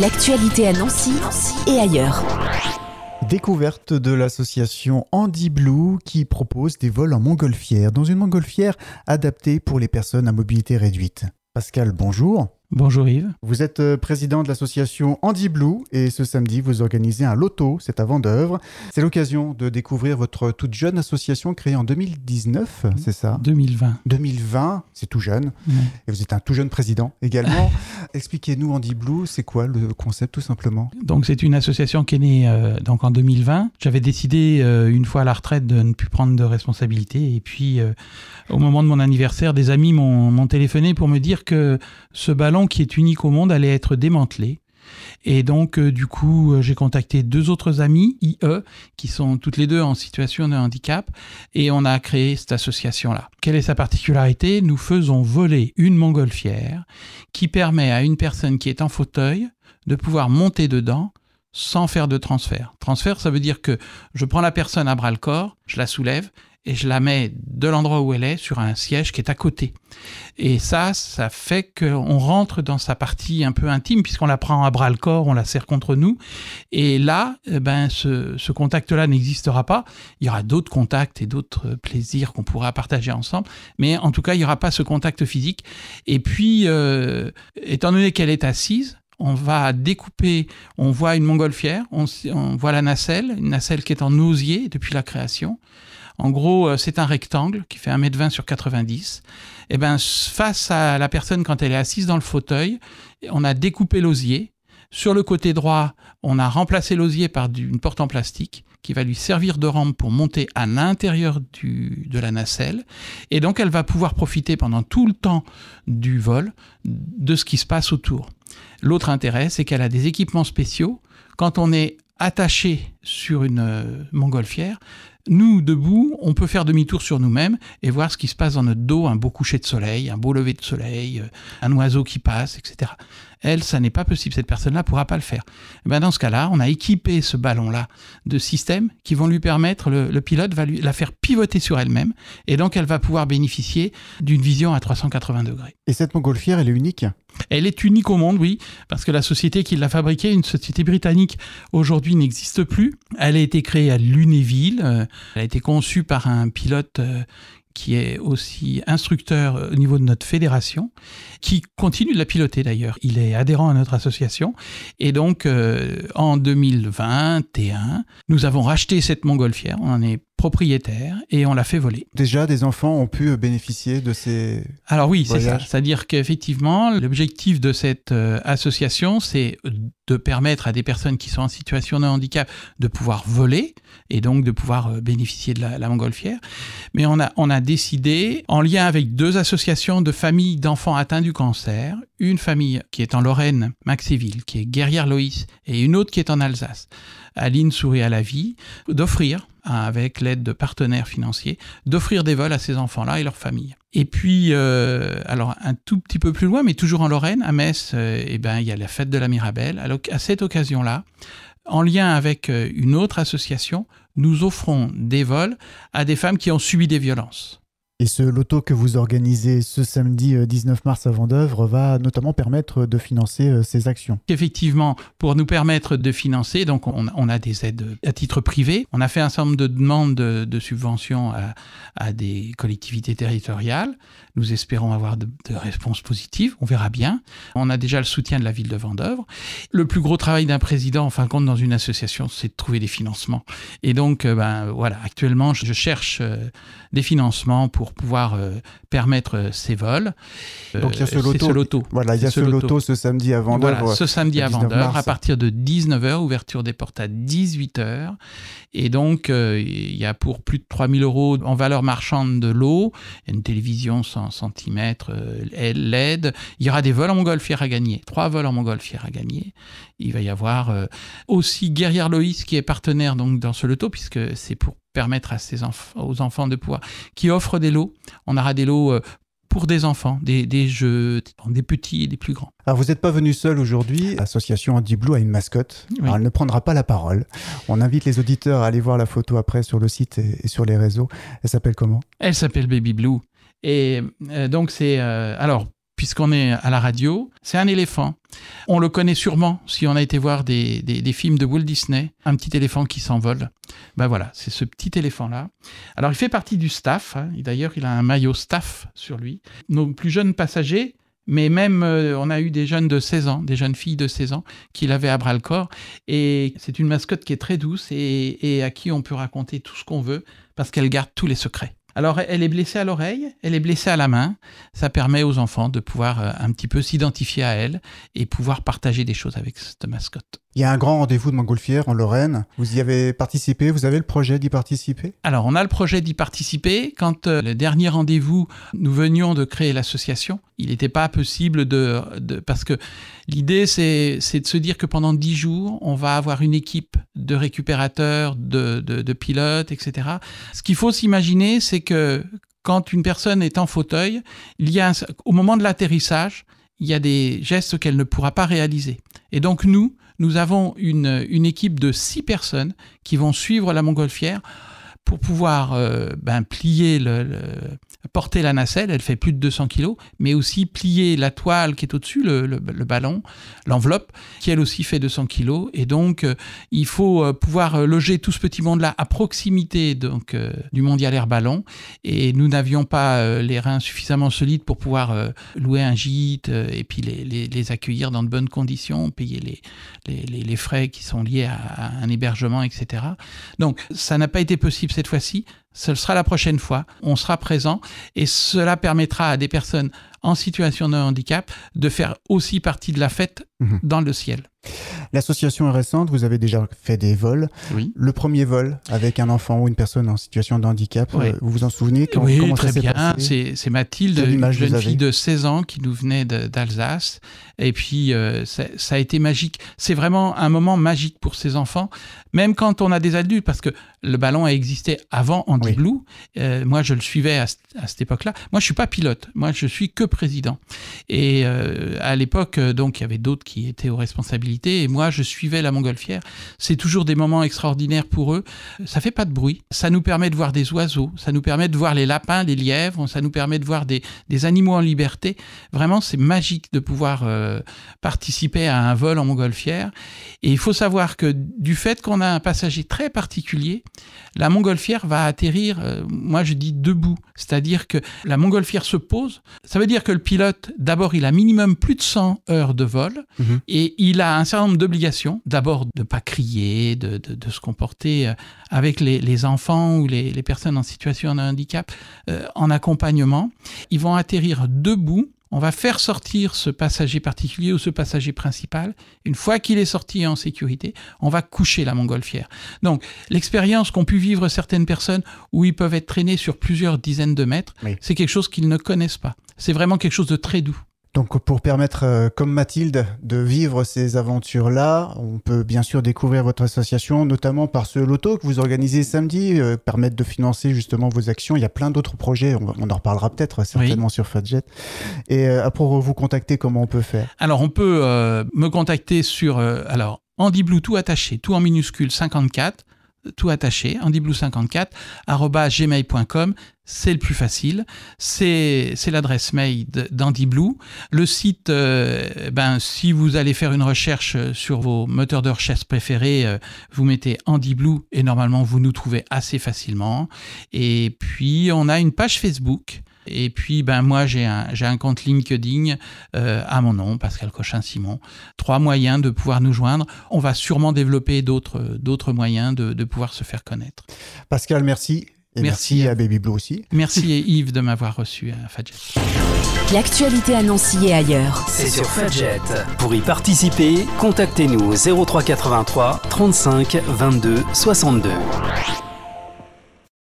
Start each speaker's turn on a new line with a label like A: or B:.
A: L'actualité à Nancy, et ailleurs.
B: Découverte de l'association Andy Blue qui propose des vols en montgolfière, dans une montgolfière adaptée pour les personnes à mobilité réduite. Pascal, bonjour.
C: Bonjour Yves.
B: Vous êtes euh, président de l'association Andy Blue et ce samedi vous organisez un loto, c'est à Vendœuvre. C'est l'occasion de découvrir votre toute jeune association créée en 2019, c'est ça?
C: 2020.
B: 2020, c'est tout jeune. Et vous êtes un tout jeune président également. Expliquez-nous Andy Blue, c'est quoi le concept tout simplement?
C: Donc c'est une association qui est née euh, donc en 2020. J'avais décidé euh, une fois à la retraite de ne plus prendre de responsabilité et puis au moment de mon anniversaire, des amis m'ont téléphoné pour me dire que ce ballon qui est unique au monde allait être démantelé. Et donc, euh, du coup, euh, j'ai contacté deux autres amis, IE, qui sont toutes les deux en situation de handicap, et on a créé cette association-là. Quelle est sa particularité? Nous faisons voler une montgolfière qui permet à une personne qui est en fauteuil de pouvoir monter dedans sans faire de transfert. Transfert, ça veut dire que je prends la personne à bras le corps, je la soulève et je la mets de l'endroit où elle est sur un siège qui est à côté. Et ça, ça fait qu'on rentre dans sa partie un peu intime puisqu'on la prend à bras le corps, on la serre contre nous. Et là, eh ben, ce, contact-là n'existera pas. Il y aura d'autres contacts et d'autres plaisirs qu'on pourra partager ensemble. Mais en tout cas, il n'y aura pas ce contact physique. Et puis, euh, étant donné qu'elle est assise, on va découper, on voit une montgolfière, on, on voit la nacelle, une nacelle qui est en osier depuis la création. En gros, euh, c'est un rectangle qui fait 1m20 sur 90. Et eh ben, face à la personne quand elle est assise dans le fauteuil, on a découpé l'osier. Sur le côté droit, on a remplacé l'osier par une porte en plastique qui va lui servir de rampe pour monter à l'intérieur de la nacelle. Et donc, elle va pouvoir profiter pendant tout le temps du vol de ce qui se passe autour. L'autre intérêt, c'est qu'elle a des équipements spéciaux. Quand on est attaché sur une euh, montgolfière, nous, debout, on peut faire demi-tour sur nous-mêmes et voir ce qui se passe dans notre dos, un beau coucher de soleil, un beau lever de soleil, euh, un oiseau qui passe, etc. Elle, ça n'est pas possible, cette personne-là ne pourra pas le faire. Et eh ben dans ce cas-là, on a équipé ce ballon-là de systèmes qui vont lui permettre, le, pilote va lui, la faire pivoter sur elle-même, et donc elle va pouvoir bénéficier d'une vision à 380 degrés.
B: Et cette montgolfière, elle est unique?
C: Elle est unique au monde, oui, parce que la société qui l'a fabriquée, une société britannique, aujourd'hui n'existe plus. Elle a été créée à Lunéville. Euh, elle a été conçue par un pilote euh, qui est aussi instructeur euh, au niveau de notre fédération, qui continue de la piloter d'ailleurs. Il est adhérent à notre association. Et donc, en 2021, nous avons racheté cette montgolfière. On en est propriétaire et on l'a fait voler.
B: Déjà, des enfants ont pu bénéficier de ces.
C: Alors oui, c'est ça. C'est-à-dire qu'effectivement, l'objectif de cette euh, association, c'est de permettre à des personnes qui sont en situation de handicap de pouvoir voler et donc de pouvoir euh, bénéficier de la, montgolfière. Mais on a, on a décidé, en lien avec deux associations de familles d'enfants atteints du cancer, une famille qui est en Lorraine, Maxéville, qui est Guerrière Loïs, et une autre qui est en Alsace, Aline Souris à la vie, d'offrir avec l'aide de partenaires financiers, d'offrir des vols à ces enfants-là et leurs familles. Et puis, euh, alors un tout petit peu plus loin, mais toujours en Lorraine, à Metz, euh, eh ben, il y a la fête de la Mirabelle. À cette occasion-là, en lien avec euh, une autre association, nous offrons des vols à des femmes qui ont subi des violences.
B: Et ce loto que vous organisez ce samedi 19 euh, mars à Vendœuvre va notamment permettre de financer euh, ces actions.
C: Effectivement, pour nous permettre de financer, donc on, a des aides à titre privé. On a fait un certain nombre de demandes de, subventions à, des collectivités territoriales. Nous espérons avoir de, réponses positives. On verra bien. On a déjà le soutien de la ville de Vendœuvre. Le plus gros travail d'un président, en fin de compte, dans une association, c'est de trouver des financements. Et donc, euh, ben voilà, actuellement, je cherche des financements pour pour pouvoir euh, permettre euh, ces vols.
B: Donc il y a ce euh, loto. Voilà, il y a ce, loto. ce samedi à Vendeur.
C: Voilà, ce samedi à Vendeur, à partir de 19h, ouverture des portes à 18h. Et donc, il y a pour plus de 3000 euros en valeur marchande de l'eau, une télévision 100 cm LED. Il y aura des vols en montgolfière à gagner, trois vols en montgolfière à gagner. Il va y avoir aussi Guerrière Loïs qui est partenaire donc dans ce loto, puisque c'est pour permettre à ces aux enfants de pouvoir, qui offrent des lots. On aura des lots euh, pour des enfants, des, jeux, des petits et des plus grands.
B: Alors vous n'êtes pas venu seul aujourd'hui. L'association Andy Blue a une mascotte. elle ne prendra pas la parole. On invite les auditeurs à aller voir la photo après sur le site et, sur les réseaux. Elle s'appelle comment?
C: Elle s'appelle Baby Blue. Et euh, donc c'est euh, alors puisqu'on est à la radio, c'est un éléphant. On le connaît sûrement si on a été voir des, films de Walt Disney, un petit éléphant qui s'envole. Ben voilà, c'est ce petit éléphant-là. Alors il fait partie du staff, hein. d'ailleurs il a un maillot staff sur lui. Nos plus jeunes passagers, mais même euh, on a eu des jeunes de 16 ans, des jeunes filles de 16 ans qui l'avaient à bras le corps. Et c'est une mascotte qui est très douce et à qui on peut raconter tout ce qu'on veut parce qu'elle garde tous les secrets. Alors, elle est blessée à l'oreille, elle est blessée à la main. Ça permet aux enfants de pouvoir euh, un petit peu s'identifier à elle et pouvoir partager des choses avec cette mascotte.
B: Il y a un grand rendez-vous de Montgolfière en Lorraine. Vous y avez participé Vous avez le projet d'y participer?
C: Alors, on a le projet d'y participer. Quand euh, le dernier rendez-vous, nous venions de créer l'association, il n'était pas possible de, Parce que l'idée, c'est de se dire que pendant dix jours, on va avoir une équipe de récupérateurs, de, pilotes, etc. Ce qu'il faut s'imaginer, c'est que quand une personne est en fauteuil, il y a au moment de l'atterrissage, il y a des gestes qu'elle ne pourra pas réaliser. Et donc nous, nous avons une, équipe de six personnes qui vont suivre la montgolfière pour pouvoir euh, ben, plier le, porter la nacelle, elle fait plus de 200 kg, mais aussi plier la toile qui est au-dessus, le, ballon, l'enveloppe, qui elle aussi fait 200 kg. Et donc, euh, il faut euh, pouvoir loger tout ce petit monde-là à proximité donc, euh, du mondial air ballon. Et nous n'avions pas les reins suffisamment solides pour pouvoir louer un gîte et puis les, les, accueillir dans de bonnes conditions, payer les, les, frais qui sont liés à un hébergement, etc. Donc, ça n'a pas été possible cette fois-ci. Ce sera la prochaine fois. On sera présent et cela permettra à des personnes en situation de handicap de faire aussi partie de la fête mhm. dans le ciel.
B: L'association est récente, vous avez déjà fait des vols.
C: Oui.
B: Le premier vol avec un enfant ou une personne en situation de handicap, euh, vous vous en souvenez?
C: Oui, très bien. C'est Mathilde, une jeune fille de 16 ans qui nous venait d'Alsace. Et puis, euh, ça, a été magique. C'est vraiment un moment magique pour ces enfants, même quand on a des adultes, parce que le ballon a existé avant Andy Blue. Euh, moi, je le suivais à, cette époque-là. Moi, je suis pas pilote. Moi, je suis que président. Et à l'époque, donc, il y avait d'autres qui étaient aux responsabilités. Et moi, je suivais la montgolfière. C'est toujours des moments extraordinaires pour eux. Ça fait pas de bruit. Ça nous permet de voir des oiseaux. Ça nous permet de voir les lapins, les lièvres. Ça nous permet de voir des, animaux en liberté. Vraiment, c'est magique de pouvoir euh, participer à un vol en montgolfière. Et il faut savoir que du fait qu'on a un passager très particulier, la montgolfière va atterrir, euh, moi je dis debout. C'est-à-dire que la montgolfière se pose. Ça veut dire que le pilote, d'abord, il a minimum plus de 100 heures de vol mhm. et il a un certain nombre d'obligations. D'abord, de ne pas crier, de, se comporter euh, avec les, enfants ou les, personnes en situation de handicap euh, en accompagnement. Ils vont atterrir debout on va faire sortir ce passager particulier ou ce passager principal. Une fois qu'il est sorti en sécurité, on va coucher la montgolfière. Donc, l'expérience qu'ont pu vivre certaines personnes où ils peuvent être traînés sur plusieurs dizaines de mètres, c'est quelque chose qu'ils ne connaissent pas. C'est vraiment quelque chose de très doux.
B: Donc pour permettre, euh, comme Mathilde, de vivre ces aventures-là, on peut bien sûr découvrir votre association, notamment par ce loto que vous organisez samedi, euh, permettre de financer justement vos actions. Il y a plein d'autres projets, on, en reparlera peut-être certainement sur Fadjet. Et euh, pour vous contacter, comment on peut faire?
C: Alors on peut me contacter sur alors Andy Blue tout attaché, tout en minuscule 54 tout attaché, andyblue54, gmail.com. C'est le plus facile. C'est l'adresse mail d'Andy Blue. Le site, euh, ben, si vous allez faire une recherche sur vos moteurs de recherche préférés, euh, vous mettez Andy Blue et normalement vous nous trouvez assez facilement. Et puis on a une page Facebook et puis, ben, moi, j'ai un, un, compte LinkedIn euh, à mon nom, Pascal Cochin-Simon. Trois moyens de pouvoir nous joindre. On va sûrement développer d'autres moyens de, de, pouvoir se faire connaître.
B: Pascal, merci. Et merci, à Baby Blue aussi.
C: Merci Yves de m'avoir reçu à Fadjet.
A: L'actualité à Nancy et ailleurs.
D: C'est sur Fadjet. Pour y participer, contactez-nous au 0383 35 22 62.